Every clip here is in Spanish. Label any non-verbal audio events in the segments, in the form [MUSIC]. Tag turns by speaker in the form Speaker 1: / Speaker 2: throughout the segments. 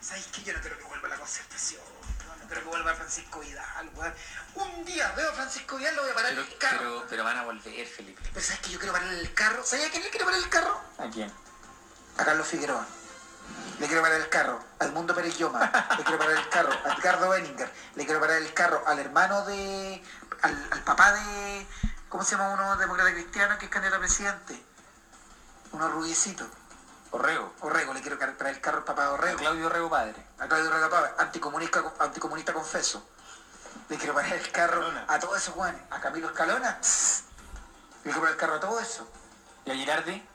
Speaker 1: ¿Sabes qué? Yo no quiero que vuelva la concertación. No, quiero que vuelva Francisco Vidal, weón. Un día veo a Francisco Vidal, lo voy a parar
Speaker 2: Pero,
Speaker 1: el carro.
Speaker 2: pero, pero van a volver, Felipe.
Speaker 1: Pero ¿sabes que yo quiero parar el carro? ¿Sabes a quién le quiero parar el carro?
Speaker 2: ¿A quién?
Speaker 1: A Carlos Figueroa. Le quiero parar el carro al Mundo Pérez Yoma. Le quiero parar el carro a Edgardo Benninger. Le quiero parar el carro al hermano de. al, al papá de. ¿Cómo se llama uno demócrata cristiano que es candidato a presidente? Uno rubiecito.
Speaker 2: Orrego.
Speaker 1: Orrego, le quiero parar el carro al papá de
Speaker 2: A
Speaker 1: Orrego.
Speaker 2: Claudio Orrego padre.
Speaker 1: A Claudio Orrego Pava, anticomunista, anticomunista confeso. Le quiero parar el carro a todos esos guanes. A Camilo Escalona. Le quiero parar el carro a todo eso.
Speaker 2: ¿Y a Girardi?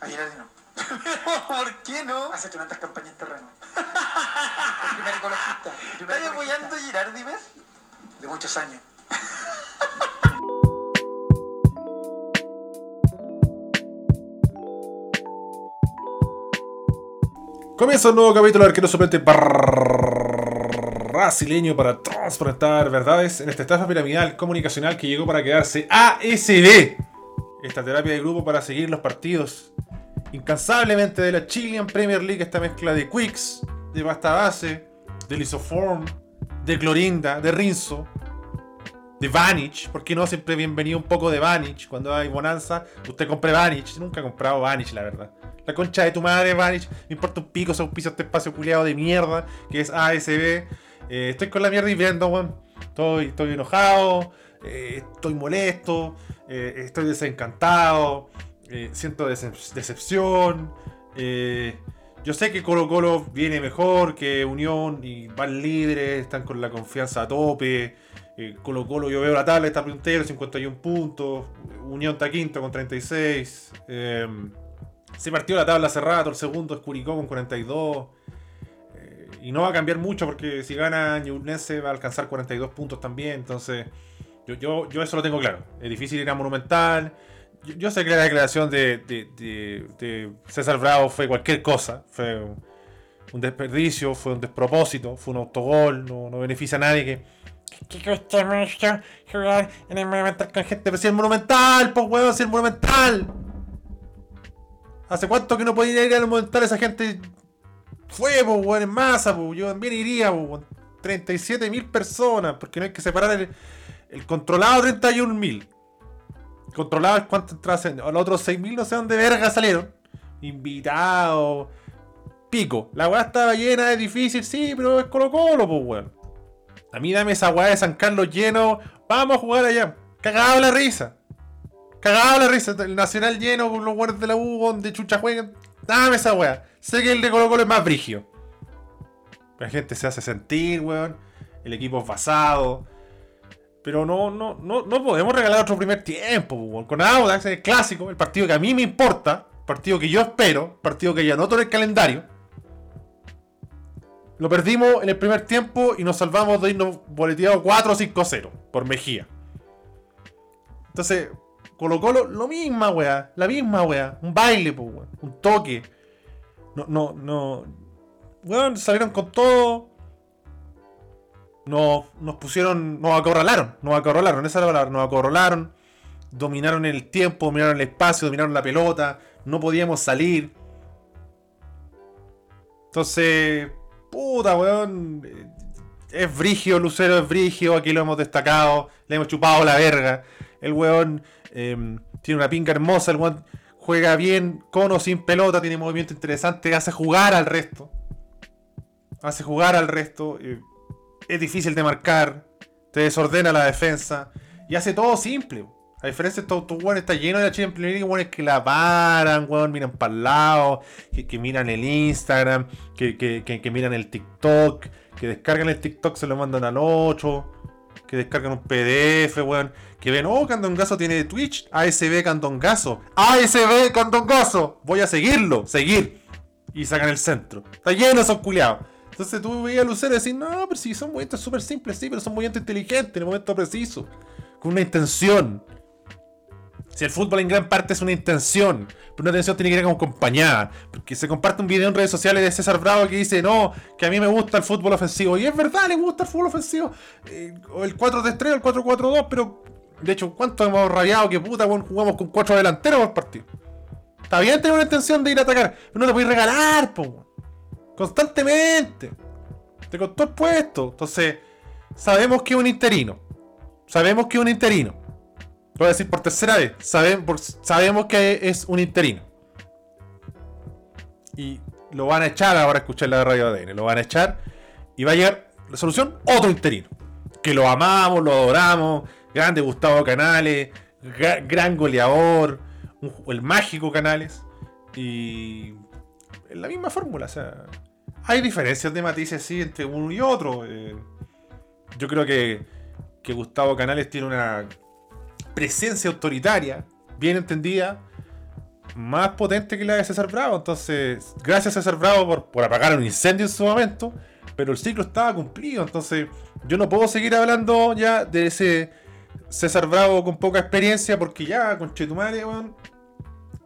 Speaker 1: A Gerardi no. [LAUGHS]
Speaker 2: ¿Por qué no?
Speaker 1: Hace tantas campañas en terreno. [LAUGHS] El primer ecologista.
Speaker 2: ¿Estás apoyando a Girardi, ves?
Speaker 1: De muchos años. [LAUGHS]
Speaker 3: Comienza un nuevo capítulo de Arquero Suplente brasileño para transportar verdades en esta estafa piramidal comunicacional que llegó para quedarse ASB. Esta terapia de grupo para seguir los partidos incansablemente de la Chilean Premier League, esta mezcla de Quicks, de pasta base, de Lisoform, de Clorinda, de Rinzo, de Vanish, ¿por qué no? Siempre bienvenido un poco de Vanish. Cuando hay bonanza, usted compre Vanish. Nunca he comprado Vanish, la verdad. La concha de tu madre, Vanish. Me importa un pico, se auspicia este espacio culiado de mierda que es ASB. Eh, estoy con la mierda y viendo, weón. Estoy, estoy enojado, eh, estoy molesto, eh, estoy desencantado, siento decep- decepción. yo sé que Colo Colo viene mejor, que Unión y van líderes, están con la confianza a tope. Colo Colo, yo veo la tabla, está puntero, 51 puntos. Unión está quinto con 36. Se partió la tabla hace rato, el segundo es Curicó con 42. eh, y no va a cambiar mucho porque si gana Ñublense va a alcanzar 42 puntos también. Entonces, yo, yo, yo eso lo tengo claro. Es difícil ir a Monumental. Yo, sé que la declaración de, de- César Bravo fue cualquier cosa. Fue un, desperdicio, fue un despropósito, fue un autogol, no, no beneficia a nadie que, que cuesta mucho jugar en el Monumental con gente. Pero si el Monumental, pues si el Monumental. ¿Hace cuánto que no podía ir al Monumental esa gente? Fue, pues, weón, en masa, pues. Yo también iría, pues, weón. 37.000 personas, porque no hay que separar el, controlado 31.000. El controlado es cuánto entradas en. Los otros 6.000 no sé dónde verga salieron. Invitados. Pico. La weá estaba llena, es difícil, sí, pero es Colo Colo, pues, weón. A mí dame esa weá de San Carlos lleno. Vamos a jugar allá. Cagado la risa. Cagado la risa. El Nacional lleno con los guardias de la U, donde chucha juegan. Dame esa weá. Sé que el de Colo Colo es más brigio. La gente se hace sentir, weón. El equipo es basado. Pero no, no, no, no podemos regalar otro primer tiempo, weón. Con Audax, el clásico, el partido que a mí me importa, partido que yo espero, partido que ya anoto en el calendario. Lo perdimos en el primer tiempo y nos salvamos de irnos boleteados 4 5-0 por Mejía. Entonces, Colo Colo, lo misma, weá. La misma, weá. Un baile, pues, weón. Un toque. No, no, no. Weón, salieron con todo. Nos, nos pusieron. Nos acorralaron. Nos acorralaron. Esa es la palabra. Nos acorralaron. Dominaron el tiempo, dominaron el espacio, dominaron la pelota. No podíamos salir. Entonces. Puta, weón. eh, Es brigio, Lucero es brigio. Aquí lo hemos destacado. Le hemos chupado la verga. El weón eh, tiene una pinga hermosa. El weón juega bien, con o sin pelota. Tiene movimiento interesante. Hace jugar al resto. Hace jugar al resto. eh, es difícil de marcar. Te desordena la defensa. Y hace todo simple. A diferencia de estos estos weones, está lleno de Premier League, weones que la paran, weón, miran para el lado, que, miran el Instagram, que, que- que miran el TikTok, que descargan el TikTok, se lo mandan al 8, que descargan un PDF, weón, que ven, oh, Candongazo tiene Twitch, ASB Candongazo, ASB Candongazo, voy a seguirlo, seguir, y sacan el centro. Está lleno esos culiados. Entonces tú veías a Lucero y decís, no, pero si son movimientos súper simples, sí, pero son movimientos inteligentes en el momento preciso, con una intención. Si el fútbol en gran parte es una intención, pero una intención tiene que ir acompañada. Porque se comparte un video en redes sociales de César Bravo que dice, no, que a mí me gusta el fútbol ofensivo. Y es verdad, le gusta el fútbol ofensivo. Eh, o el 4-3-3 o el 4-4-2, pero de hecho, ¿cuánto hemos rabiado que puta, jugamos con cuatro delanteros por partido? Está bien tener una intención de ir a atacar, pero no te puedes regalar. Constantemente. Te costó el puesto. Entonces, sabemos que es un interino. Sabemos que es un interino. Lo voy a decir por tercera vez. sabemos que es un interino. Y lo van a echar ahora a escuchar la radio ADN. Lo van a echar. Y va a llegar la solución otro interino. Que lo amamos, lo adoramos. Grande Gustavo Canales. Gran goleador. el mágico Canales. Y. Es la misma fórmula. O sea. Hay diferencias de matices, sí, entre uno y otro. Eh, yo creo que, que Gustavo Canales tiene una presencia autoritaria, bien entendida, más potente que la de César Bravo. Entonces, gracias a César Bravo por, por apagar un incendio en su momento, pero el ciclo estaba cumplido. Entonces, yo no puedo seguir hablando ya de ese César Bravo con poca experiencia, porque ya, con Chetumare, weón.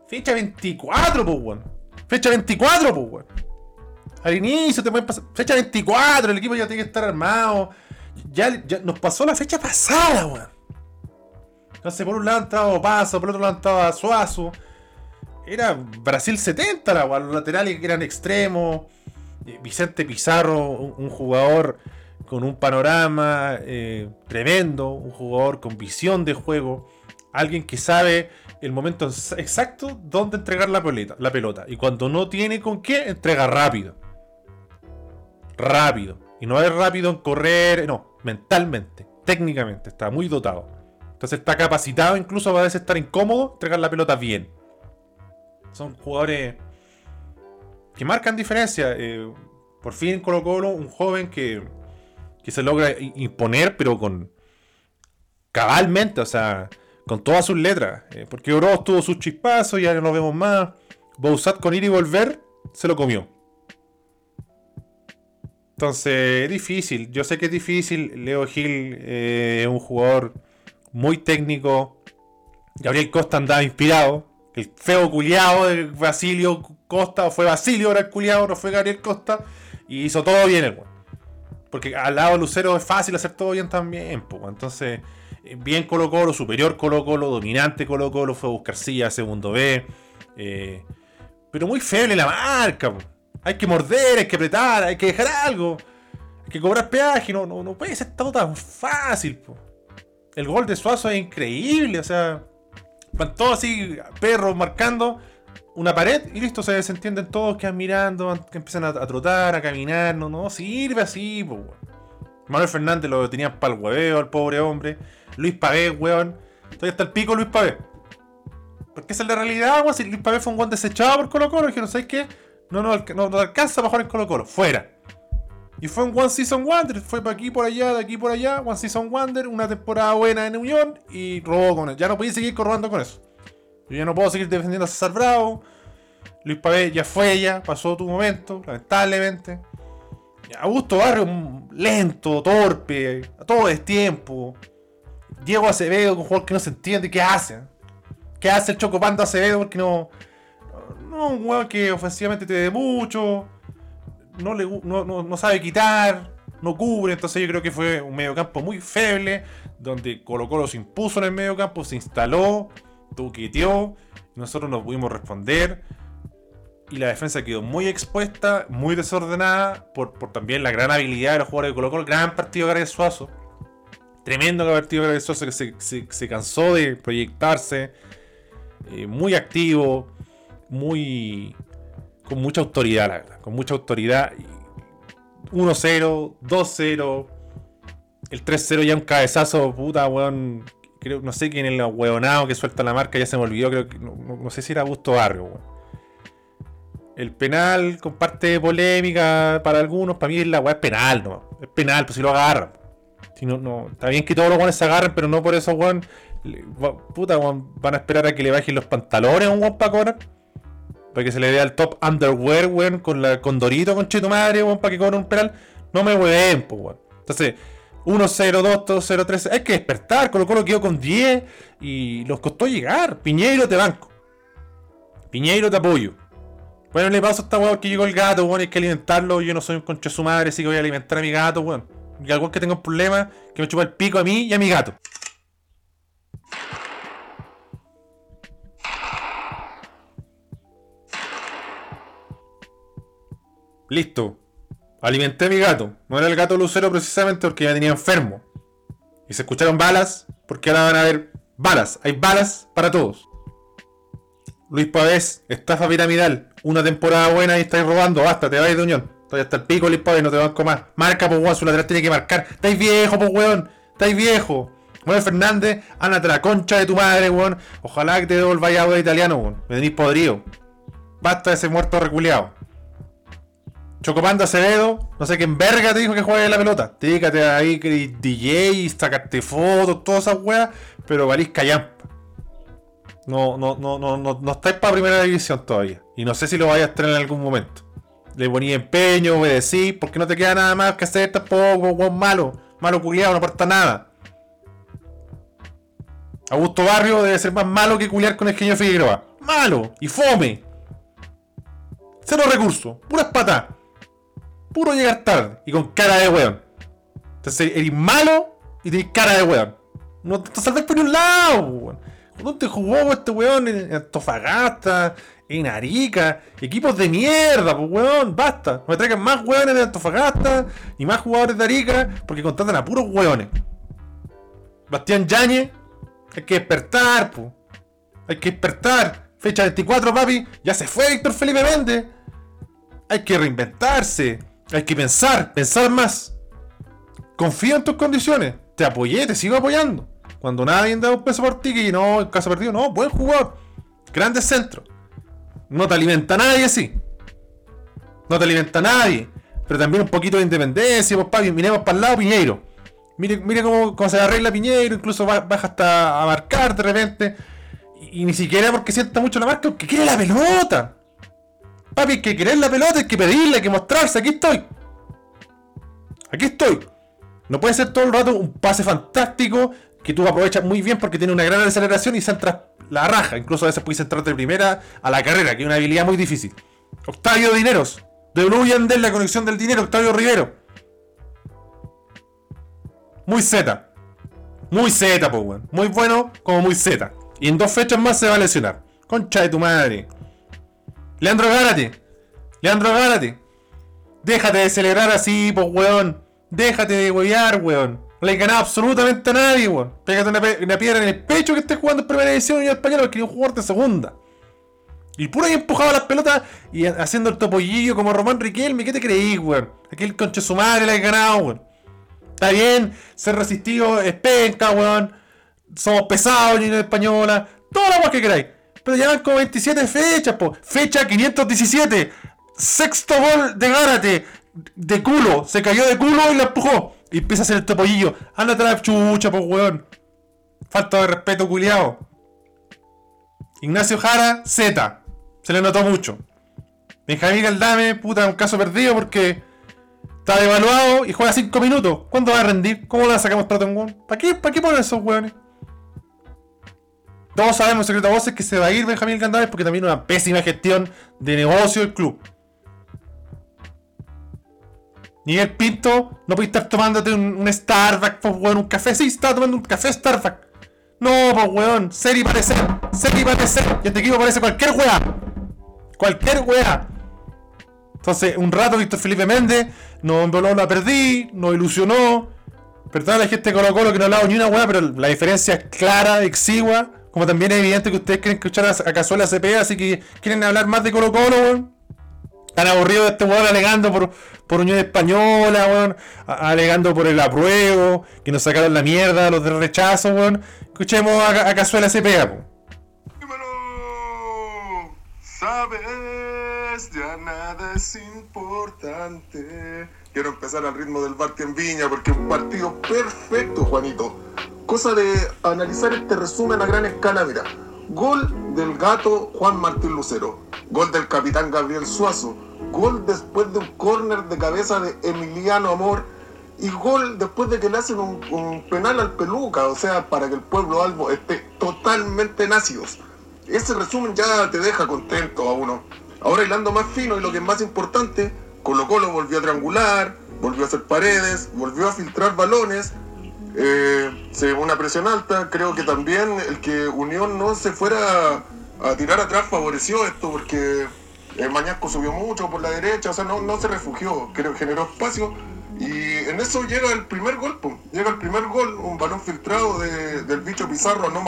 Speaker 3: Fecha 24, pues, weón. Fecha 24, pues, weón. Al inicio te pueden pasar. Fecha 24, el equipo ya tiene que estar armado. Ya, ya nos pasó la fecha pasada, weón. Entonces, por un lado entraba Paso, por otro lado entraba Suazo. Era Brasil 70, la. Los laterales eran extremos. Eh, Vicente Pizarro, un, jugador con un panorama eh, tremendo, un jugador con visión de juego, alguien que sabe el momento exacto donde entregar la pelota, la pelota. Y cuando no tiene con qué, entrega rápido rápido. Y no es rápido en correr, no, mentalmente, técnicamente, está muy dotado. Entonces está capacitado incluso a veces estar incómodo, entregar la pelota bien. Son jugadores que marcan diferencia. Eh, por fin Colo Colo, un joven que, que se logra imponer, pero con cabalmente, o sea, con todas sus letras. Eh, porque Oroz tuvo sus chispazos, ya no lo vemos más. Bousat con ir y volver, se lo comió. Entonces, es difícil. Yo sé que es difícil. Leo Gil eh, es un jugador muy técnico. Gabriel Costa andaba inspirado. El feo culiado de Basilio Costa, o fue Basilio ahora el culiado, no fue Gabriel Costa. Y hizo todo bien el Porque al lado de Lucero es fácil hacer todo bien también. Entonces, eh, bien Colo Colo, superior Colo Colo, dominante Colo Colo, fue Buscarcilla, segundo B. Eh, pero muy feble la marca. Hay que morder, hay que apretar, hay que dejar algo. Hay que cobrar peaje. No, no, no puede ser todo tan fácil. El gol de Suazo es increíble. O sea, van todos así, perros marcando una pared y listo, se desentienden todos, quedan mirando, que empiezan a, trotar, a caminar. No, no, sirve así. Manuel Fernández lo tenían para el hueveo, al pobre hombre. Luis Pavé, weón. Todavía está el pico Luis Pavé. Porque esa es la realidad, weón. Si Luis Pavé fue un guante desechado por Colo Colo, no ¿sabes qué? No, no, no, alcanza para jugar en Colo Colo. Fuera. Y fue un One Season Wonder. Fue para aquí, por allá, de aquí, por allá. One Season Wonder. Una temporada buena en Unión. Y robó con él. Ya no podía seguir corrobando con eso. Yo ya no puedo seguir defendiendo a César Bravo. Luis Pavé ya fue ya. Pasó tu momento. Lamentablemente. Augusto Barrio, lento, torpe. A todo es tiempo. Diego Acevedo, un jugador que no se entiende. ¿Qué hace? ¿Qué hace el Chocopando Acevedo? Porque no no, un weón que ofensivamente te dé mucho, no, le, no, sabe quitar, no cubre. Entonces yo creo que fue un mediocampo muy feble, donde Colo Colo se impuso en el mediocampo, se instaló, tuqueteó, nosotros no pudimos responder. Y la defensa quedó muy expuesta, muy desordenada, por, también la gran habilidad de los jugadores de Colo Colo. Gran partido de Suazo. Tremendo partido de Suazo que se, cansó de proyectarse. Eh, muy activo muy. Con mucha autoridad, la verdad. Con mucha autoridad. 1-0, 2-0. El 3-0 ya un cabezazo, puta, weón. Creo, no sé quién es el weonado que suelta la marca, ya se me olvidó, creo que. No, sé si era Augusto Barrio, weón. El penal comparte polémica para algunos, para mí la weá es penal, no. Es penal, pues si lo agarran. Si no, no, está bien que todos los weones se agarren, pero no por eso, weón. Puta, weón, van a esperar a que le bajen los pantalones a un weón para cobrar. Para que se le dé al top underwear, weón, con la con Dorito, con Chito Madre, weón, para que cobre un penal. No me hueven, pues, weón. Entonces, 1-0, 2 0-3. Hay que despertar. Colo Colo quedó con 10 y los costó llegar. Piñeiro te banco. Piñeiro te apoyo. Bueno, le paso a esta weón que llegó el gato, weón, hay que alimentarlo. Yo no soy un concha de su madre, así que voy a alimentar a mi gato, weón. Y algo que tenga un problema, que me chupa el pico a mí y a mi gato. Listo. Alimenté a mi gato. No era el gato lucero precisamente porque ya tenía enfermo. Y se escucharon balas porque ahora van a haber balas. Hay balas para todos. Luis Pavés, estafa piramidal. Una temporada buena y estáis robando. Basta, te vais de unión. Estoy hasta el pico, Luis Pavés, no te banco más. Marca, pues weón, su lateral tiene que marcar. Estáis viejo, pues weón. Estáis viejo. Manuel Fernández, ándate a la concha de tu madre, weón. Ojalá que te devolváis agua de italiano, weón. Me tenéis podrido. Basta de ese muerto reculeado. Chocopanda Acevedo, no sé quién verga te dijo que juegue la pelota. Dígate ahí DJ, sacarte fotos, todas esas weas, pero valís callampa. No, no, no, no, no, no estáis para primera división todavía. Y no sé si lo vayas a tener en algún momento. Le ponía empeño, obedecí, porque no te queda nada más que hacer tampoco, weón malo. Malo culiado, no aporta nada. Augusto Barrio debe ser más malo que culiar con el genio Figueroa. Malo y fome. Cero recursos, puras patas. Puro llegar tarde y con cara de weón. Entonces eres malo y tenés cara de weón. No te saltas por un lado, weón. ¿Dónde jugó este weón? En Antofagasta, en Arica. Equipos de mierda, pues weón, basta. No me traigan más weones de Antofagasta y más jugadores de Arica porque contratan a puros weones. Bastián Yañez, hay que despertar, pues. Hay que despertar. Fecha 24, papi. Ya se fue Víctor Felipe Méndez. Hay que reinventarse. Hay que pensar, pensar más. Confío en tus condiciones. Te apoyé, te sigo apoyando. Cuando nadie da un peso por ti, que no, en caso perdido, no, buen jugador. Grandes centros. No te alimenta nadie así. No te alimenta nadie. Pero también un poquito de independencia, pues papi, miremos para el lado Piñeiro. Mire, mire cómo, cómo se arregla Piñeiro, incluso ba- baja hasta a marcar de repente. Y, y ni siquiera porque sienta mucho la marca, porque quiere la pelota. Papi, que querer la pelota, hay que pedirle, hay que mostrarse. Aquí estoy. Aquí estoy. No puede ser todo el rato un pase fantástico que tú aprovechas muy bien porque tiene una gran aceleración y centras la raja. Incluso a veces puedes centrar de primera a la carrera, que es una habilidad muy difícil. Octavio Dineros. De Blue la conexión del dinero. Octavio Rivero. Muy Z. Muy Z, pues. Muy bueno como muy Z. Y en dos fechas más se va a lesionar. Concha de tu madre. Leandro Gárate. Leandro Gárate. Déjate de celebrar así, pues, weón. Déjate de huevear, weón. No le ganado absolutamente a nadie, weón. Pégate una, piedra en el pecho que estés jugando en primera división y en español porque un jugador de segunda. Y puro ahí empujaba las pelotas y ha- haciendo el topollillo como Román Riquelme. ¿Qué te creí, weón? Aquel conche su madre le ha ganado, weón. Está bien, ser resistido es penca, weón. Somos pesados, de española. Las weas que queráis. Pero ya van como 27 fechas, po. Fecha 517. Sexto gol de Gárate. De culo. Se cayó de culo y la empujó. Y empieza a hacer el topollillo. Ándate la chucha, po, weón. Falta de respeto, culiao. Ignacio Jara, Z. Se le notó mucho. Benjamín Galdame, puta, un caso perdido porque está devaluado y juega 5 minutos. ¿Cuándo va a rendir? ¿Cómo le sacamos trato un weón? ¿Para qué, ¿Para qué ponen esos weones? Todos sabemos, secreto a voces, que se va a ir Benjamín Galdame porque también una pésima gestión de negocio del club. Miguel Pinto, no puedes estar tomándote un, un Starbucks, pues weón, un café. Sí, estaba tomando un café Starbucks. No, pues weón, ser y parecer, ser y parecer. Y este equipo parece cualquier weá. Cualquier weá. Entonces, un rato Víctor Felipe Méndez nos envoló, la perdí, nos ilusionó. Perdón a la gente de Colo Colo que no ha hablado ni una weá, pero la diferencia es clara, exigua. Como también es evidente que ustedes quieren escuchar a, Cazuela CP, así que quieren hablar más de Colo Colo, weón. Están aburridos de este weón alegando por, por Unión Española, weón. Alegando por el apruebo, que nos sacaron la mierda, los del rechazo, weón. Escuchemos a, a Cazuela po.
Speaker 4: Dímelo. Sabes, ya nada es importante. Quiero empezar al ritmo del Barty en Viña porque es un partido perfecto, Juanito. Cosa de analizar este resumen a gran escala, mira. Gol del gato Juan Martín Lucero. Gol del capitán Gabriel Suazo. Gol después de un córner de cabeza de Emiliano Amor. Y gol después de que le hacen un, penal al peluca. O sea, para que el pueblo albo esté totalmente nacidos. Ese resumen ya te deja contento a uno. Ahora hilando más fino y lo que es más importante, Colo Colo volvió a triangular, volvió a hacer paredes, volvió a filtrar balones. Eh, se ve una presión alta, creo que también el que Unión no se fuera a tirar atrás favoreció esto porque Eh, Mañasco subió mucho por la derecha, o sea, no, no se refugió, creo, generó espacio. Y en eso llega el primer gol, llega el primer gol, un balón filtrado de- del bicho Pizarro a No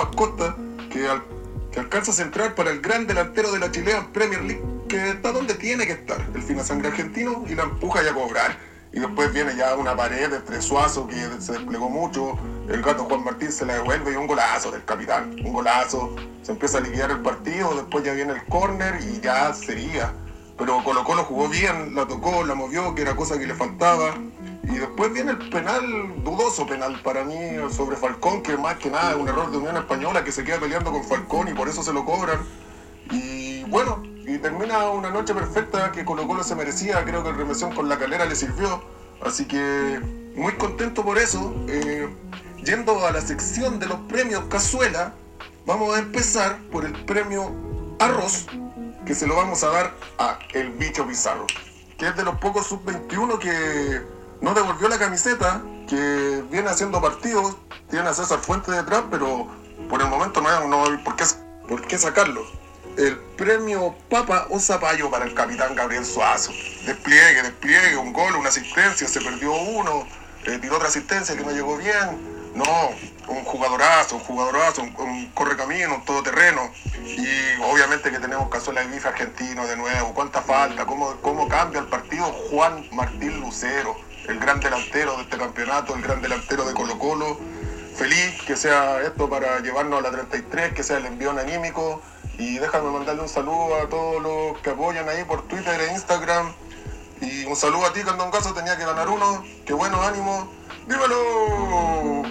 Speaker 4: que, al- que alcanza a centrar para el gran delantero de la Chilean Premier League, que está donde tiene que estar, el finasangre argentino, y la empuja ya a cobrar. Y después viene ya una pared de Tresuazo que se desplegó mucho, el gato Juan Martín se la devuelve y un golazo del capitán, un golazo, se empieza a liquidar el partido, después ya viene el córner y ya sería. Pero Colo Colo jugó bien, la tocó, la movió, que era cosa que le faltaba. Y después viene el penal, dudoso penal para mí, sobre Falcón, que más que nada es un error de Unión Española que se queda peleando con Falcón y por eso se lo cobran. Y bueno, y termina una noche perfecta que Colo Colo se merecía, creo que el remesión con la calera le sirvió. Así que muy contento por eso. Eh, yendo a la sección de los premios Cazuela, vamos a empezar por el premio Arroz, que se lo vamos a dar a El Bicho Pizarro, que es de los pocos sub-21 que no devolvió la camiseta, que viene haciendo partidos, tiene a César Fuentes detrás, pero por el momento no hay, no hay por, qué, por qué sacarlo. El premio Papa o Zapallo para el capitán Gabriel Suazo. Despliegue, despliegue, un gol, una asistencia, se perdió uno, eh, tiró otra asistencia que no llegó bien. No, un jugadorazo, un jugadorazo, un, un correcamino, un todoterreno. Y obviamente que tenemos Cazuela de bife argentino de nuevo. ¿Cuánta falta? ¿Cómo, ¿Cómo cambia el partido Juan Martín Lucero? El gran delantero de este campeonato, el gran delantero de Colo Colo. Feliz que sea esto para llevarnos a la 33, que sea el envío anímico. Y déjame mandarle un saludo a todos los que apoyan ahí por Twitter e Instagram. Y un saludo a ti, Candongazo, tenía que ganar uno. Qué bueno, ánimo. ¡Dímelo!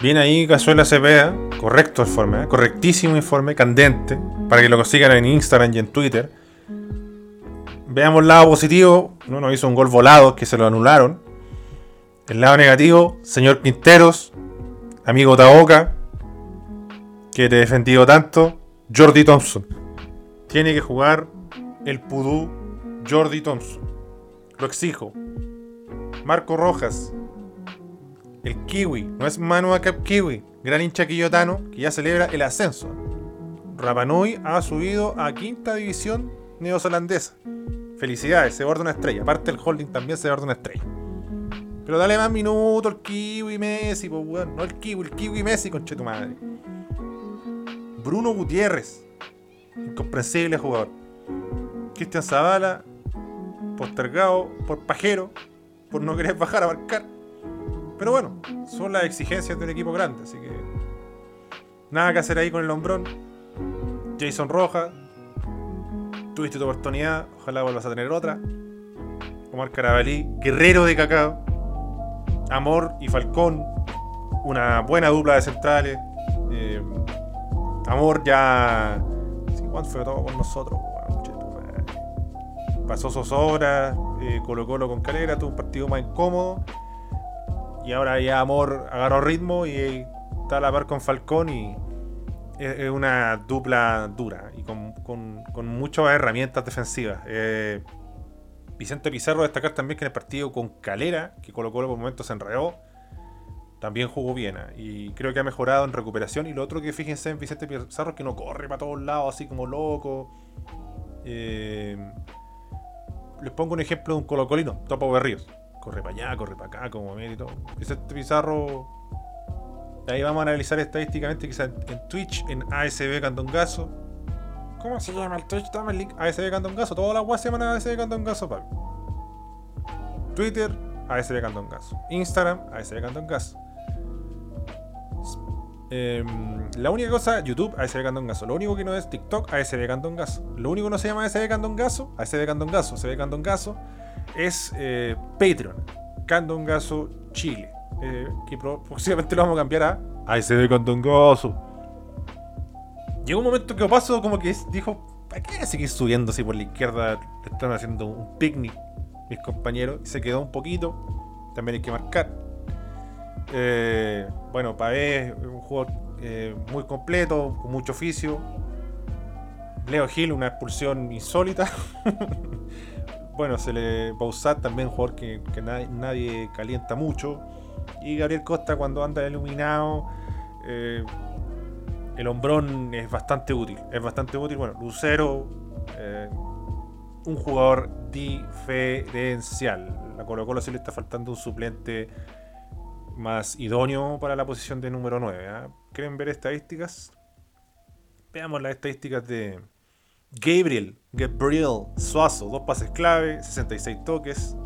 Speaker 3: Bien ahí, Cazuela Cepeda. Correcto informe, ¿eh? correctísimo informe, candente. Para que lo consigan en Instagram y en Twitter. Veamos el lado positivo. No nos hizo un gol volado que se lo anularon. El lado negativo, señor Quinteros, amigo Taoka, que te he defendido tanto, Jordi Thompson. Tiene que jugar el pudú Jordi Thompson. Lo exijo. Marco Rojas, el Kiwi, no es Manu Cap Kiwi, gran hincha quillotano que ya celebra el ascenso. Rapanui ha subido a quinta división neozelandesa. Felicidades, se borda una estrella. Aparte el holding también se borda una estrella. Pero dale más minutos al Kiwi Messi, pues weón. No el Kiwi, el Kiwi Messi, conche tu madre. Bruno Gutiérrez. Incomprensible jugador. Cristian Zavala. Postergado por pajero. Por no querer bajar a marcar. Pero bueno, son las exigencias de un equipo grande, así que. Nada que hacer ahí con el hombrón. Jason Rojas. Tuviste tu oportunidad, ojalá vuelvas a tener otra. Omar Carabalí, guerrero de cacao. Amor y Falcón, una buena dupla de centrales. Eh, Amor ya. Sí, ¿Cuánto fue todo con nosotros? Pasó zozobra, eh, Colo Colo con Calera, tuvo un partido más incómodo. Y ahora ya Amor agarró ritmo y está a la par con Falcón y es, una dupla dura y con, con- con muchas herramientas defensivas. Eh, Vicente Pizarro destacar también que en el partido con Calera, que Colo Colo por momentos se enredó, también jugó bien ah, y creo que ha mejorado en recuperación. Y lo otro que fíjense en Vicente Pizarro es que no corre para todos lados así como loco. Eh, les pongo un ejemplo de un colocolino, Topo Berríos. Corre para allá, corre para acá, como mérito. Vicente Pizarro. Ahí vamos a analizar estadísticamente quizás en, Twitch, en ASB Candongazo. ¿Cómo se llama el Twitch? Dame el link. ASB Candongazo. Todas las guas se llaman ASB Candongazo, Pablo. Twitter, ASB Candongazo. Instagram, ASB Candongazo. Em, la única cosa, YouTube, ASB Candongazo. Lo único que no es TikTok, ASB Candongazo. Lo único que no se llama ASB Candongazo, ASB Candongazo, ASB Candongazo, es eh, Patreon. Candongazo Chile. Eh, que próximamente [LAUGHS] lo vamos a cambiar a ASB Candongazo. Llegó un momento que Opaso como que dijo, ¿para qué seguir subiendo así por la izquierda? Están haciendo un picnic mis compañeros. Y se quedó un poquito. También hay que marcar. Eh, bueno, Pavé es un jugador eh, muy completo, con mucho oficio. Leo Gil, una expulsión insólita. [LAUGHS] bueno, se le Bausat también un jugador que, que nadie, nadie calienta mucho. Y Gabriel Costa cuando anda iluminado. eh, el hombrón es bastante útil. Es bastante útil. Bueno, Lucero Eh, un jugador diferencial. La Colo Colo sí le está faltando un suplente más idóneo para la posición de número 9. ¿ah? ¿Quieren ver estadísticas? Veamos las estadísticas de Gabriel, Gabriel Suazo, dos pases clave, 66 toques.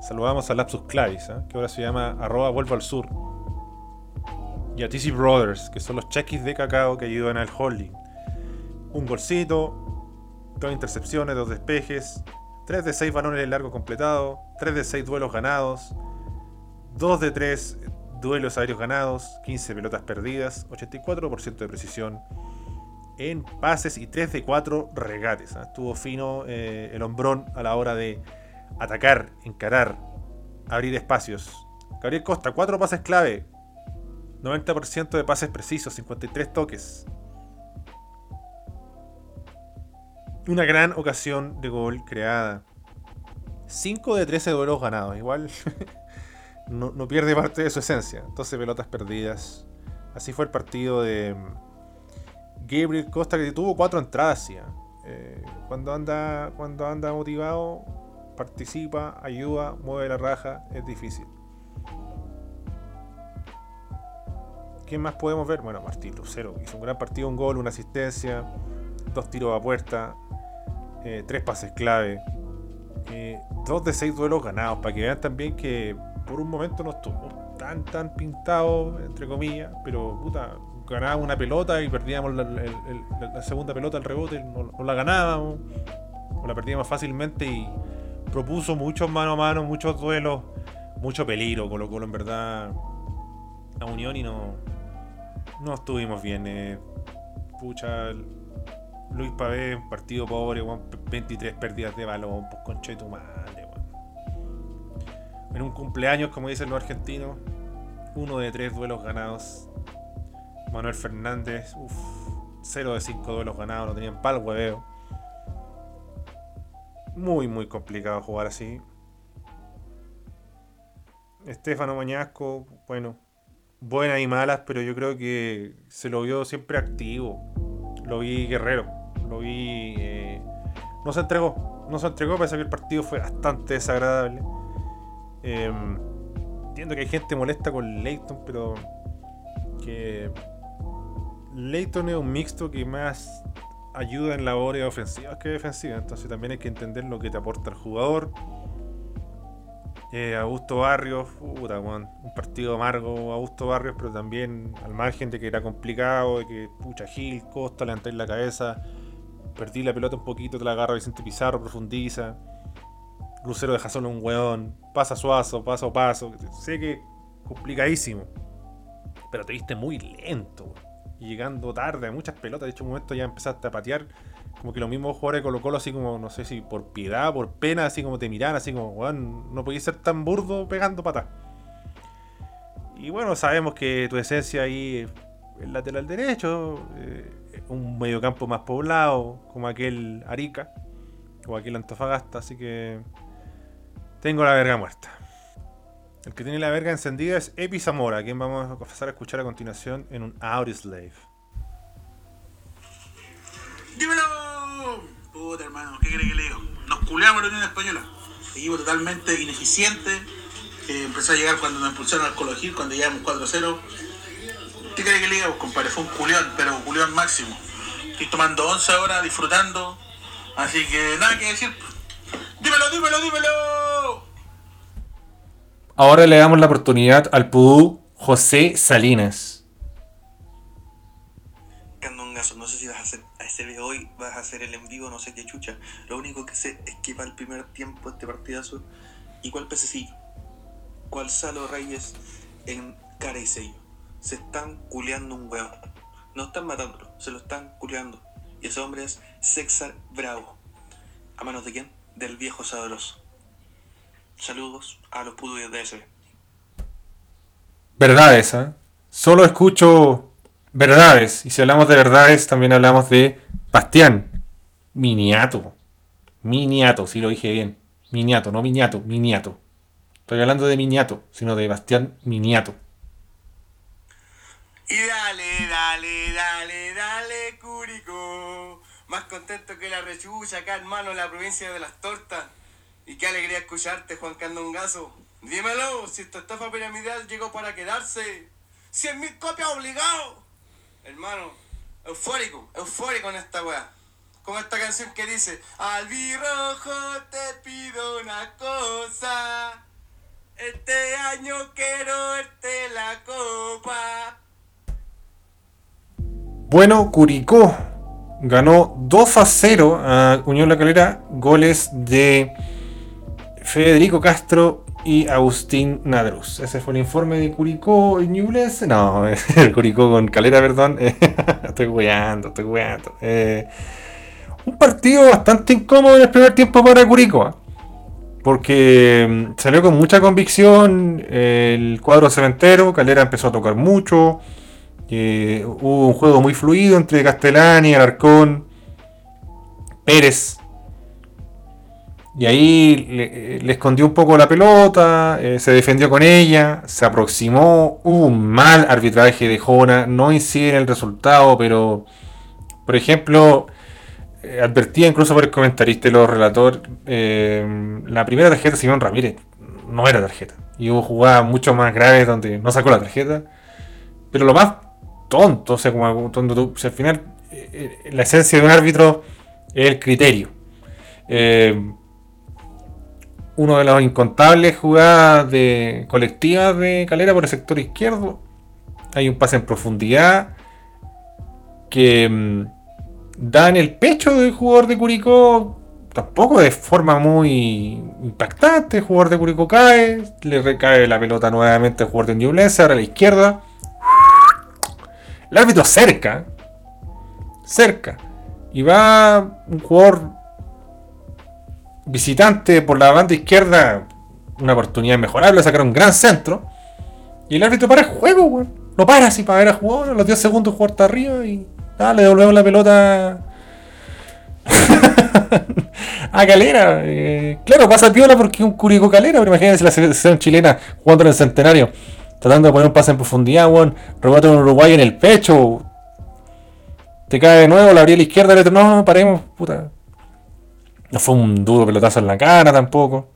Speaker 3: Saludamos a Lapsus Clavis, ¿ah? que ahora se llama arroba vuelvo al sur. Y a TC Brothers, que son los chequis de cacao que ayudan al holding. Un golcito, dos intercepciones, dos despejes, 3 de 6 balones de largo completado, 3 de 6 duelos ganados, 2 de 3 duelos aéreos ganados, 15 pelotas perdidas, 84% de precisión en pases y 3 de 4 regates. ¿ah? Estuvo fino eh, el hombrón a la hora de atacar, encarar, abrir espacios. Gabriel Costa, 4 pases clave, 90% de pases precisos, 53 toques. Una gran ocasión de gol creada. 5 de 13 duelos ganados. Igual [LAUGHS] no, pierde parte de su esencia. 12 pelotas perdidas. Así fue el partido de Gabriel Costa que tuvo 4 entradas. ¿sí? Eh, cuando, anda, cuando anda motivado, participa, ayuda, mueve la raja. Es difícil. ¿Quién más podemos ver? Bueno, Martín Lucero hizo un gran partido, un gol, una asistencia, dos tiros a puerta, eh, tres pases clave, eh, dos de seis duelos ganados, para que vean también que por un momento no estuvo tan tan pintado, entre comillas, pero puta, ganábamos una pelota y perdíamos la, segunda pelota al rebote, no, la ganábamos, o la perdíamos fácilmente y propuso muchos mano a mano, muchos duelos, mucho peligro, Colo Colo en verdad a Unión y no, no estuvimos bien. eh. pucha, Luis Pavé, partido pobre, weón, 23 pérdidas de balón, pues concha de tu. En un cumpleaños, como dicen los argentinos, uno de tres duelos ganados. Manuel Fernández, uff, 0 de 5 duelos ganados, no tenían pal hueveo. Muy, muy complicado jugar así. Estefano Mañasco, bueno, buenas y malas, pero yo creo que se lo vio siempre activo. Lo vi guerrero, lo vi. eh, no se entregó, no se entregó, pese que el partido fue bastante desagradable. Eh, entiendo que hay gente molesta con Leighton, pero que Leighton es un mixto que más ayuda en labores ofensivas que defensivas, entonces también hay que entender lo que te aporta el jugador. Eh, Augusto Barrios, puta, un partido amargo Augusto Barrios, pero también al margen de que era complicado, de que pucha Gil, Costa, levantáis la cabeza, perdí la pelota un poquito, te la agarra Vicente Pizarro, profundiza. Lucero deja solo un weón, pasa suazo, paso a paso. Sé que complicadísimo, pero te viste muy lento. Y llegando tarde muchas pelotas, de hecho, un momento ya empezaste a patear como que los mismos jugadores de así como, no sé si por piedad, por pena, así como te miran, así como, weón, no podías ser tan burdo pegando patas. Y bueno, sabemos que tu esencia ahí es lateral derecho, eh, un mediocampo más poblado, como aquel Arica, o aquel Antofagasta, así que tengo la verga muerta. El que tiene la verga encendida es Epi Zamora, quien vamos a pasar a escuchar a continuación en un Audioslave.
Speaker 5: ¡Dímelo! Puta hermano, ¿qué quiere que le diga? Nos culeamos la Unión Española. Equipo totalmente ineficiente. Que empezó a llegar cuando nos expulsaron al Colo Gil, cuando llegamos 4-0. ¿Qué quiere que le? Pues, compadre, fue un culeón, pero un culeón máximo. Estoy tomando 11 ahora, disfrutando. Así que nada que decir. ¡Dímelo, dímelo, dímelo!
Speaker 6: Ahora le damos la oportunidad al Pudú José Salinas.
Speaker 7: Candongazo, no sé si vas a hacer a ese video hoy, vas a hacer el en vivo, no sé qué chucha. Lo único que sé es que va el primer tiempo este partidazo. ¿Y cuál pececillo? ¿Cuál Salo Reyes en cara y sello? Se están culeando un hueón. No están matándolo, se lo están culeando. Y ese hombre es César Bravo. ¿A manos de quién? Del viejo sabroso. Saludos a los pudos de DSB.
Speaker 6: Verdades, ¿eh? Solo escucho verdades. Y si hablamos de verdades, también hablamos de Bastián. Miniato. Miniato, si lo dije bien. Miniato, no Miniato, Miniato. Estoy hablando de Miniato, sino de Bastián Miniato.
Speaker 7: Y dale, dale, dale, dale, Curico.
Speaker 8: Más contento que la rechucha acá, hermano, en la provincia de las tortas. Y qué alegría escucharte, Juan Candongazo. Dímelo, si esta estafa piramidal llegó para quedarse. ¡Cien mil copias obligado! Hermano, eufórico, eufórico en esta weá. Con esta canción que dice, Albirrojo te pido una cosa. Este año quiero verte la copa.
Speaker 3: Bueno, Curicó ganó 2 a 0 a Unión La Calera, goles de Federico Castro y Agustín Nadruz. Ese fue el informe de Curicó y Ñublense. No, [LAUGHS] el Curicó con Calera, perdón. [LAUGHS] estoy weando, estoy weando. Eh, un partido bastante incómodo en el primer tiempo para Curicó. ¿ah? Porque mm, salió con mucha convicción el cuadro cementero. Calera empezó a tocar mucho. Eh, hubo un juego muy fluido entre Castellani, Alarcón, Pérez. Y ahí le, escondió un poco la pelota, eh, se defendió con ella, se aproximó, hubo un mal arbitraje de Jona, no incide en el resultado, pero por ejemplo, eh, advertía incluso por el comentarista y los relator, eh, la primera tarjeta Simón Ramírez no era tarjeta. Y hubo jugadas mucho más graves donde no sacó la tarjeta. Pero lo más tonto, o sea, como tonto, o sea, al final, eh, eh, la esencia de un árbitro es el criterio. Eh, uno de las incontables jugadas de colectivas de Calera por el sector izquierdo. Hay un pase en profundidad que mm, da en el pecho del jugador de Curicó. Tampoco de forma muy impactante. El jugador de Curicó cae. Le recae la pelota nuevamente al jugador de Ñublense. Ahora a la izquierda. El árbitro cerca. Cerca. Y va un jugador visitante por la banda izquierda. Una oportunidad mejorable. Sacar un gran centro. Y el árbitro para el juego, weón. No para así para ver al jugador. Los 10 segundos el jugador arriba y. Ah, le devolvemos la pelota. [LAUGHS] a Calera. eh, claro, pasa piola porque es un curico Calera. Pero imagínense la selección chilena jugando en el centenario. Tratando de poner un pase en profundidad, weón. Rebate a un Uruguay en el pecho. Te cae de nuevo, la abrí a la izquierda, el otro, no, paremos, puta. No fue un duro pelotazo en la cara tampoco.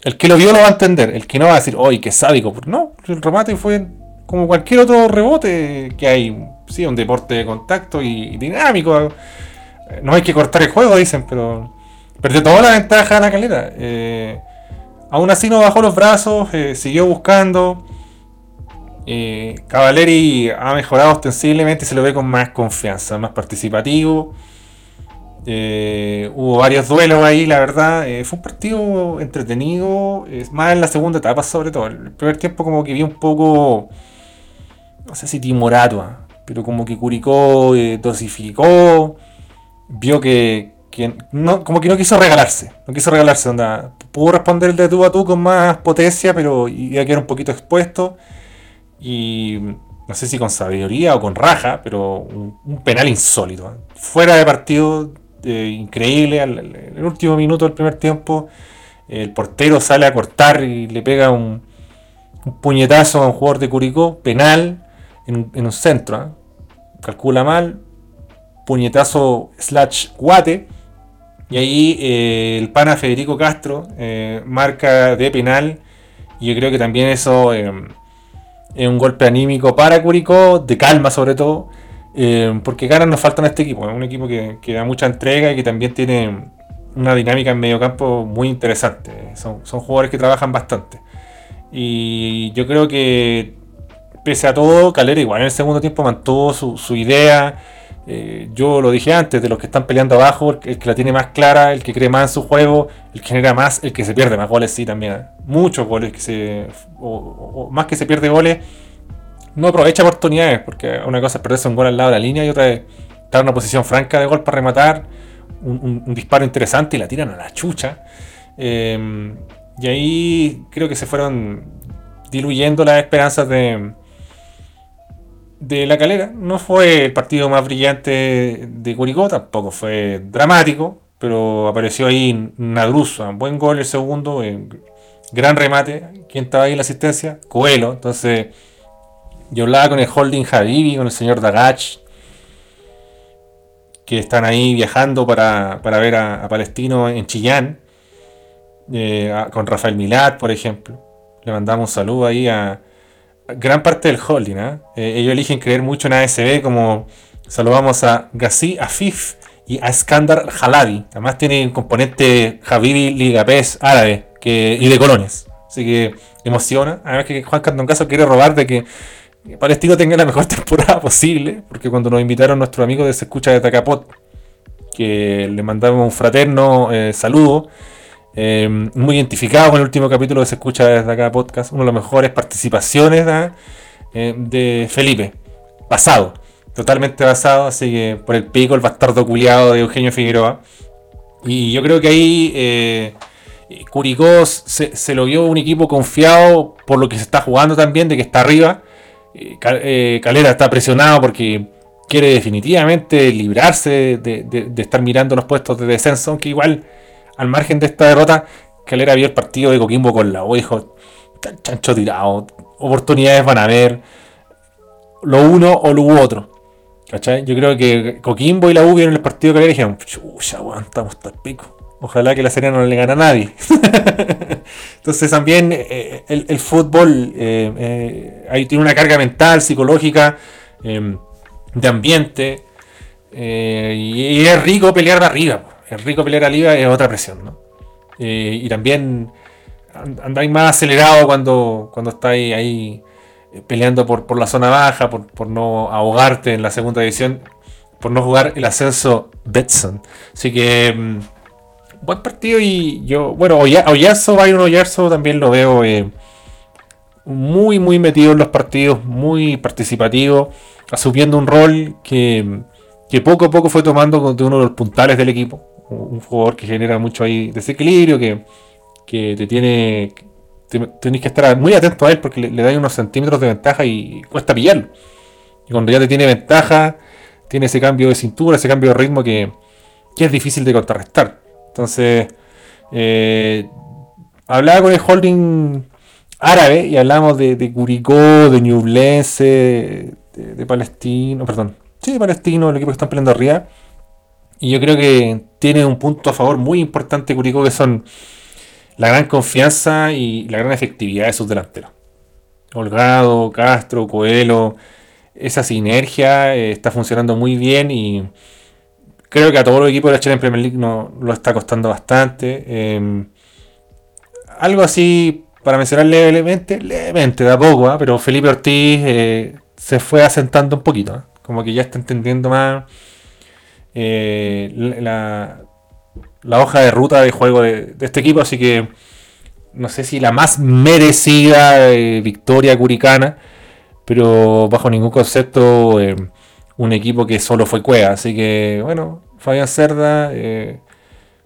Speaker 3: El que lo vio lo va a entender. El que no va a decir, oye, qué sádico. No, el remate fue como cualquier otro rebote que hay. Sí, un deporte de contacto y, dinámico. No hay que cortar el juego, dicen, pero perdió toda la ventaja la calera. Eh, aún así no bajó los brazos, eh, siguió buscando. Eh, Cavaleri ha mejorado ostensiblemente, se lo ve con más confianza, más participativo. Eh, hubo varios duelos ahí, la verdad. eh, fue un partido entretenido, más en la segunda etapa sobre todo. El primer tiempo como que vi un poco, no sé si timorato, ah, pero como que Curicó eh, dosificó, vio que, no, como que no quiso regalarse, no quiso regalarse, onda, pudo responder de tú a tú con más potencia, pero iba a quedar un poquito expuesto. Y no sé si con sabiduría o con raja, pero un, penal insólito. Fuera de partido, eh, increíble. Al, al- el último minuto del primer tiempo, el portero sale a cortar y le pega un, puñetazo a un jugador de Curicó, penal, en, un- en un centro. ¿eh? Calcula mal, puñetazo slash guate. Y ahí eh, el pana Federico Castro marca de penal. Y yo creo que también eso eh, un golpe anímico para Curicó, de calma sobre todo. eh, porque ganas nos faltan a este equipo. Es un equipo que, que da mucha entrega y que también tiene una dinámica en medio campo muy interesante. Son, son jugadores que trabajan bastante. Y yo creo que pese a todo, Calera igual en el segundo tiempo mantuvo su, su idea. Eh, yo lo dije antes, de los que están peleando abajo, el, que- la tiene más clara, el que cree más en su juego, el que genera más, el que se pierde más goles, sí, también. ¿eh? Muchos goles que se. O, más que se pierde goles, no aprovecha oportunidades, porque una cosa es perderse un gol al lado de la línea y otra es estar en una posición franca de gol para rematar, un, disparo interesante y la tiran a la chucha. Eh, y ahí creo que se fueron diluyendo las esperanzas de, de la calera. No fue el partido más brillante de Curicó, tampoco fue dramático, pero apareció ahí Nadruza, buen gol el segundo, eh, gran remate. ¿Quién estaba ahí en la asistencia? Coelho. Entonces, yo hablaba con el holding Habibi, con el señor Dagach. que están ahí viajando para, para ver a, Palestino en Chillán, eh, con Rafael Milat, por ejemplo. Le mandamos un saludo ahí a gran parte del holding. ¿ah? Eh, ellos eligen creer mucho en ASB, como saludamos a Ghazi Afif y a Skandar Halabi. Además tiene un componente Habibi Ligapés árabe que, y de colonias. Así que emociona. Además que Juan Candongazo quiere robar de que Palestino tenga la mejor [LAUGHS] temporada posible, porque cuando nos invitaron nuestros amigos de Se Escucha de Tacapot, que le mandamos un fraterno eh, saludo, eh, muy identificado con el último capítulo de Se Escucha desde acá podcast, una de las mejores participaciones ¿ah? Eh, de Felipe, basado, totalmente basado, así que por el pico, el bastardo culiado de Eugenio Figueroa. Y yo creo que ahí eh, Curicó se, se lo vio un equipo confiado por lo que se está jugando también, de que está arriba. Eh, Calera está presionado porque quiere definitivamente librarse de, de- de estar mirando los puestos de descenso, aunque igual al margen de esta derrota, Calera vio el partido de Coquimbo con la "Está el chancho tirado, oportunidades van a haber, lo uno o lo otro. ¿Cachai? Yo creo que Coquimbo y la U vieron el partido de Calera y dijeron, chucha, estamos hasta el pico. Ojalá que la Serena no le gane a nadie. [LAUGHS] Entonces también eh, el, el fútbol eh, eh, ahí tiene una carga mental, psicológica, eh, de ambiente. eh, y, y es rico pelear de arriba. Po. Es rico pelear arriba, es otra presión, ¿no? Eh, y también and- andáis más acelerado cuando, cuando estáis ahí eh, peleando por, por la zona baja, por, por no ahogarte en la segunda división, por no jugar el ascenso Betson. Así que mm, buen partido y yo, bueno, Oya- Oyarzo, Byron Oyarzo también lo veo eh, muy, muy metido en los partidos, muy participativo, asumiendo un rol que, que poco a poco fue tomando de uno de los puntales del equipo. Un jugador que genera mucho ahí desequilibrio, que, que te tiene. te- Tenés que estar muy atento a él porque le, le da unos centímetros de ventaja y cuesta pillarlo. Y cuando ya te tiene ventaja, tiene ese cambio de cintura, ese cambio de ritmo que, que es difícil de contrarrestar. Entonces, eh, hablaba con el holding árabe y hablamos de, de Curicó, de Ñublense, de, de Palestino, perdón, sí, de Palestino, el equipo que están peleando arriba. Y yo creo que tiene un punto a favor muy importante Curicó, que son la gran confianza y la gran efectividad de sus delanteros. Holgado, Castro, Coelho, esa sinergia eh, está funcionando muy bien y creo que a todos los equipos de la Chile Premier League no, lo está costando bastante. Eh, algo así, para mencionar levemente, levemente, de a poco, ¿ah? pero Felipe Ortiz eh, se fue asentando un poquito, ¿ah? como que ya está entendiendo más eh, la, hoja de ruta de juego de, este equipo, así que no sé si la más merecida eh, victoria curicana, pero bajo ningún concepto eh, un equipo que solo fue cueva, así que bueno, Fabián Cerda,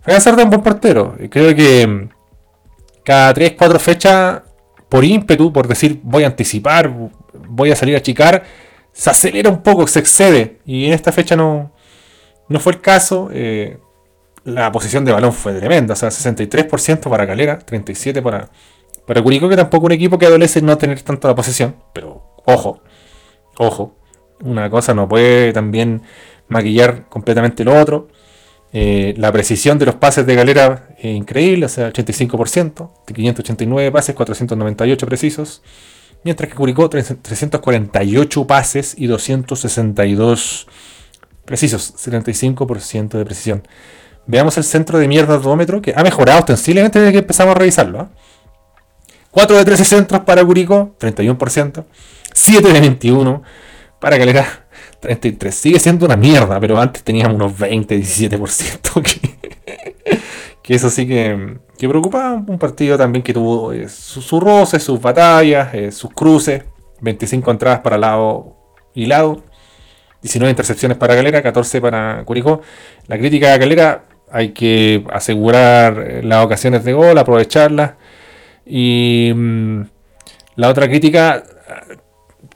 Speaker 3: Fabián Cerda es un buen portero, creo que mm, cada 3, 4 fechas, por ímpetu, por decir voy a anticipar, voy a salir a achicar, se acelera un poco, se excede, y en esta fecha no, no fue el caso. eh, la posición de balón fue tremenda, o sea, 63% para Calera, 37% para, para Curicó, que tampoco un equipo que adolece no tener tanto la posesión, pero ojo, ojo, una cosa no puede también maquillar completamente lo otro. Eh, la precisión de los pases de Galera es increíble, o sea, 85%, de 589 pases, 498 precisos, mientras que Curicó 348 pases y 262 precisos, 75% de precisión. Veamos el centro de mierda odómetro que ha mejorado ostensiblemente desde que empezamos a revisarlo. 4 de 13 centros para Curicó, 31%. 7 de 21 para Calera, 33. Sigue siendo una mierda, pero antes teníamos unos 20, 17%. [LAUGHS] Que, que eso sí que, que preocupaba. Un partido también que tuvo eh, sus su roces, sus batallas, eh, sus cruces. 25 entradas para lado y lado. 19 intercepciones para Calera, 14 para Curicó. La crítica a Calera hay que asegurar eh, las ocasiones de gol, aprovecharlas. Y mm, la otra crítica,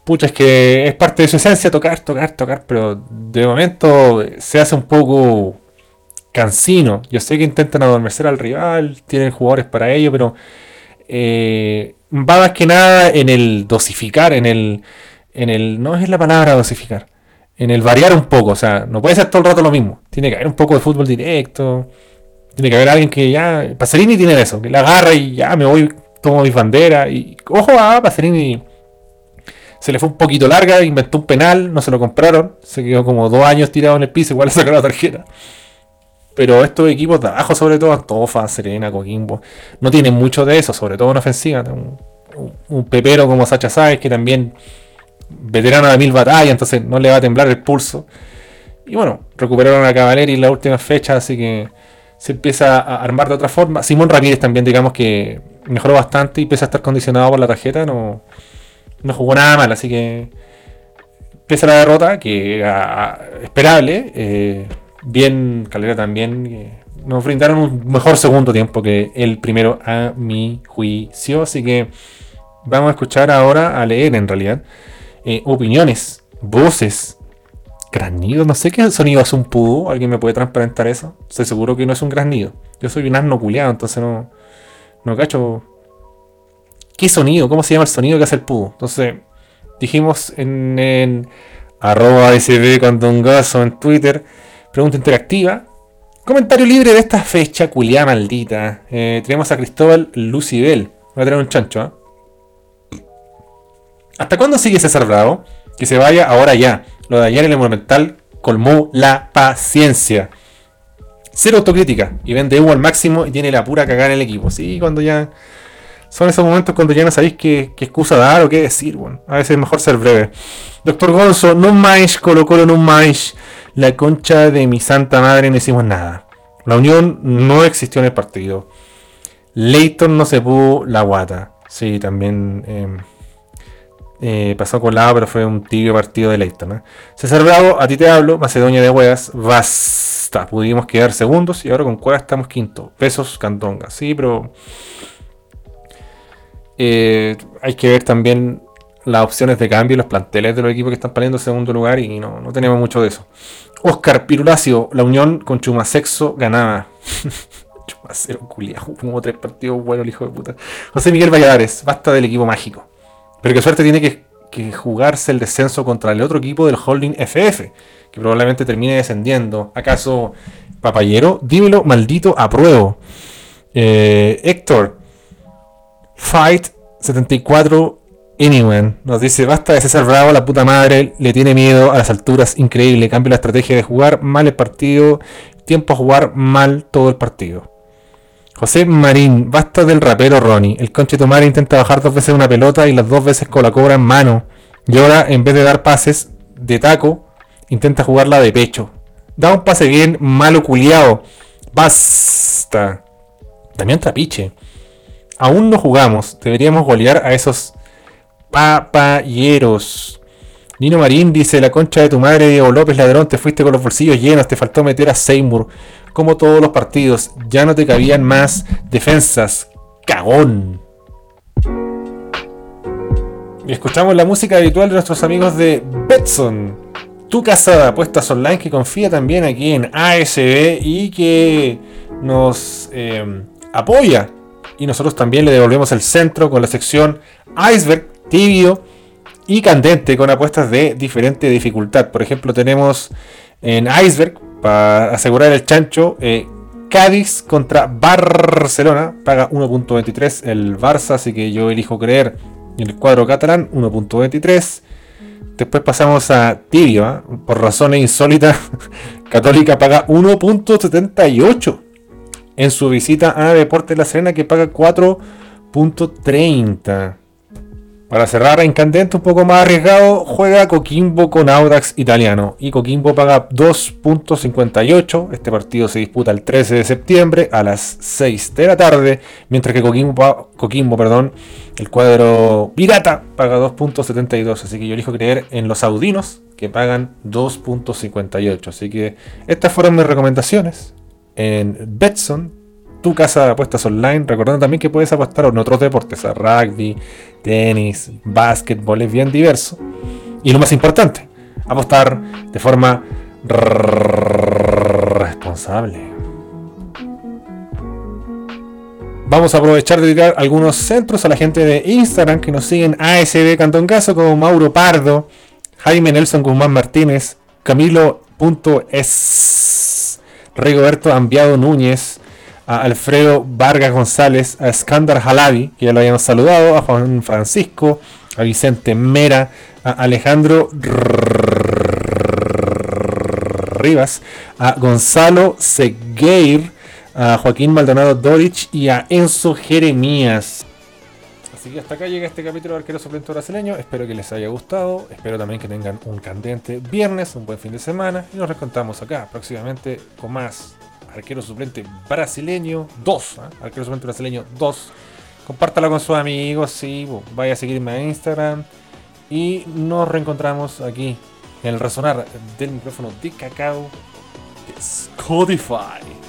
Speaker 3: pucha, es que es parte de su esencia tocar, tocar, tocar, pero de momento eh, se hace un poco cansino. Yo sé que intentan adormecer al rival, tienen jugadores para ello, pero eh, va más que nada en el dosificar, en el, en el, no es la palabra dosificar, en el variar un poco. O sea, no puede ser todo el rato lo mismo. Tiene que haber un poco de fútbol directo. Tiene que haber alguien que ya. Pacerini tiene eso, que la agarra y ya me voy, tomo mis banderas. Y ojo a Pacerini. Se le fue un poquito larga, inventó un penal, no se lo compraron. Se quedó como dos años tirado en el piso, igual [LAUGHS] le sacaron la tarjeta. Pero estos equipos de abajo, sobre todo, Tofa, Serena, Coquimbo, no tienen mucho de eso, sobre todo en ofensiva. Un pepero como Sacha Sáez, que también veterano de mil batallas, entonces no le va a temblar el pulso. Y bueno, recuperaron a Cavaleri en la última fecha, así que se empieza a armar de otra forma. Simón Ramírez también, digamos que mejoró bastante y pese a estar condicionado por la tarjeta, no, no jugó nada mal, así que pese a la derrota, que era esperable, eh, bien Calera también, nos brindaron un mejor segundo tiempo que el primero a mi juicio, así que vamos a escuchar ahora, a leer en realidad, eh, opiniones, voces, granidos, no sé qué sonido hace un pudo, alguien me puede transparentar eso, estoy seguro que no es un granido, yo soy un asno culiado, entonces no, no cacho qué sonido, cómo se llama el sonido que hace el pudo, entonces dijimos en, en arroba sb con Don Gaso en Twitter, pregunta interactiva, comentario libre de esta fecha culiada maldita, Eh, tenemos a Cristóbal Lucibel, voy a traer un chancho, ¿ah? ¿Hasta cuándo sigue César Bravo? Que se vaya ahora ya. Lo de ayer en el Monumental colmó la paciencia. Cero autocrítica. Y vende Hugo al máximo y tiene la pura cagada en el equipo. Sí, cuando ya. Son esos momentos cuando ya no sabéis qué, excusa dar o qué decir. Bueno, a veces es mejor ser breve. Doctor Gonzo, no más, Colo Colo, no más. La concha de mi santa madre no hicimos nada. La unión no existió en el partido. Leighton no se pudo la guata. Sí, también. em, eh, pasó colado, pero fue un tibio partido de Leighton. ¿eh? César Bravo, a ti te hablo, Macedonia de Huevas, basta. Pudimos quedar segundos y ahora con Cueva estamos quinto. Pesos, Cantonga. Sí, pero eh, hay que ver también las opciones de cambio y los planteles de los equipos que están peleando segundo lugar y no, no tenemos mucho de eso. Oscar Pirulacio, la unión con Chumasexo ganaba. [LAUGHS] Chumacero, culiao, como tres partidos buenos el hijo de puta. José Miguel Valladares, basta del equipo mágico. Pero qué suerte tiene que, que jugarse el descenso contra el otro equipo del Holding FF, que probablemente termine descendiendo. ¿Acaso Papayero? Dímelo, maldito, apruebo. Eh, Héctor, Fight 74 Anyone nos dice, basta de César Bravo, la puta madre, le tiene miedo a las alturas, increíble, cambia la estrategia de jugar mal el partido, tiempo a jugar mal todo el partido. José Marín, basta del rapero Ronnie. El conche tu madre intenta bajar dos veces una pelota y las dos veces con la cobra en mano. Y ahora, en vez de dar pases de taco, intenta jugarla de pecho. Da un pase bien, malo culiao. Basta. También trapiche. Aún no jugamos. Deberíamos golear a esos papayeros. Nino Marín dice, la concha de tu madre, Diego López Ladrón, te fuiste con los bolsillos llenos, te faltó meter a Seymour. Como todos los partidos, ya no te cabían más defensas. Cagón. Y escuchamos la música habitual de nuestros amigos de Betson. Tu casa de apuestas online que confía también aquí en ASB y que nos eh, apoya. Y nosotros también le devolvemos el centro con la sección Iceberg, tibio y candente con apuestas de diferente dificultad. Por ejemplo, tenemos en Iceberg, para asegurar el chancho, eh, Cádiz contra Barcelona. Paga 1.23 el Barça, así que yo elijo creer en el cuadro catalán, 1.23. Después pasamos a Tibio, ¿ah? por razones insólitas. [LAUGHS] Católica paga 1.78 en su visita a Deportes La Serena, que paga 4.30. Para cerrar en candente, un poco más arriesgado, juega Coquimbo con Audax Italiano. Y Coquimbo paga 2.58. Este partido se disputa el 13 de septiembre a las 6 de la tarde. Mientras que Coquimbo, Coquimbo perdón, el cuadro Pirata paga 2.72. Así que yo elijo creer en los saudinos que pagan 2.58. Así que estas fueron mis recomendaciones en Betson tu casa de apuestas online. Recordando también que puedes apostar en otros deportes, a rugby, tenis, básquetbol, es bien diverso. Y lo más importante, apostar de forma responsable. Vamos a aprovechar de tirar algunos centros a la gente de Instagram que nos siguen ASB Cantón Caso como Mauro Pardo, Jaime Nelson Guzmán Martínez, Camilo.es, Rigoberto Ambiado Núñez, a Alfredo Vargas González, a Skandar Halabi, que ya lo habíamos saludado, a Juan Francisco, a Vicente Mera, a Alejandro Rivas, a Gonzalo Segueir, a Joaquín Maldonado Dorich y a Enzo Jeremías. Así que hasta acá llega este capítulo de Arquero Suplente Brasileño. Espero que les haya gustado. Espero también que tengan un candente viernes, un buen fin de semana. Y nos reencontramos acá próximamente con más Arquero Suplente Brasileño 2. ¿ah? Arquero Suplente Brasileño 2. Compártalo con sus amigos. Bo, vaya a seguirme a Instagram. Y nos reencontramos aquí en el resonar del micrófono de cacao de Spotify.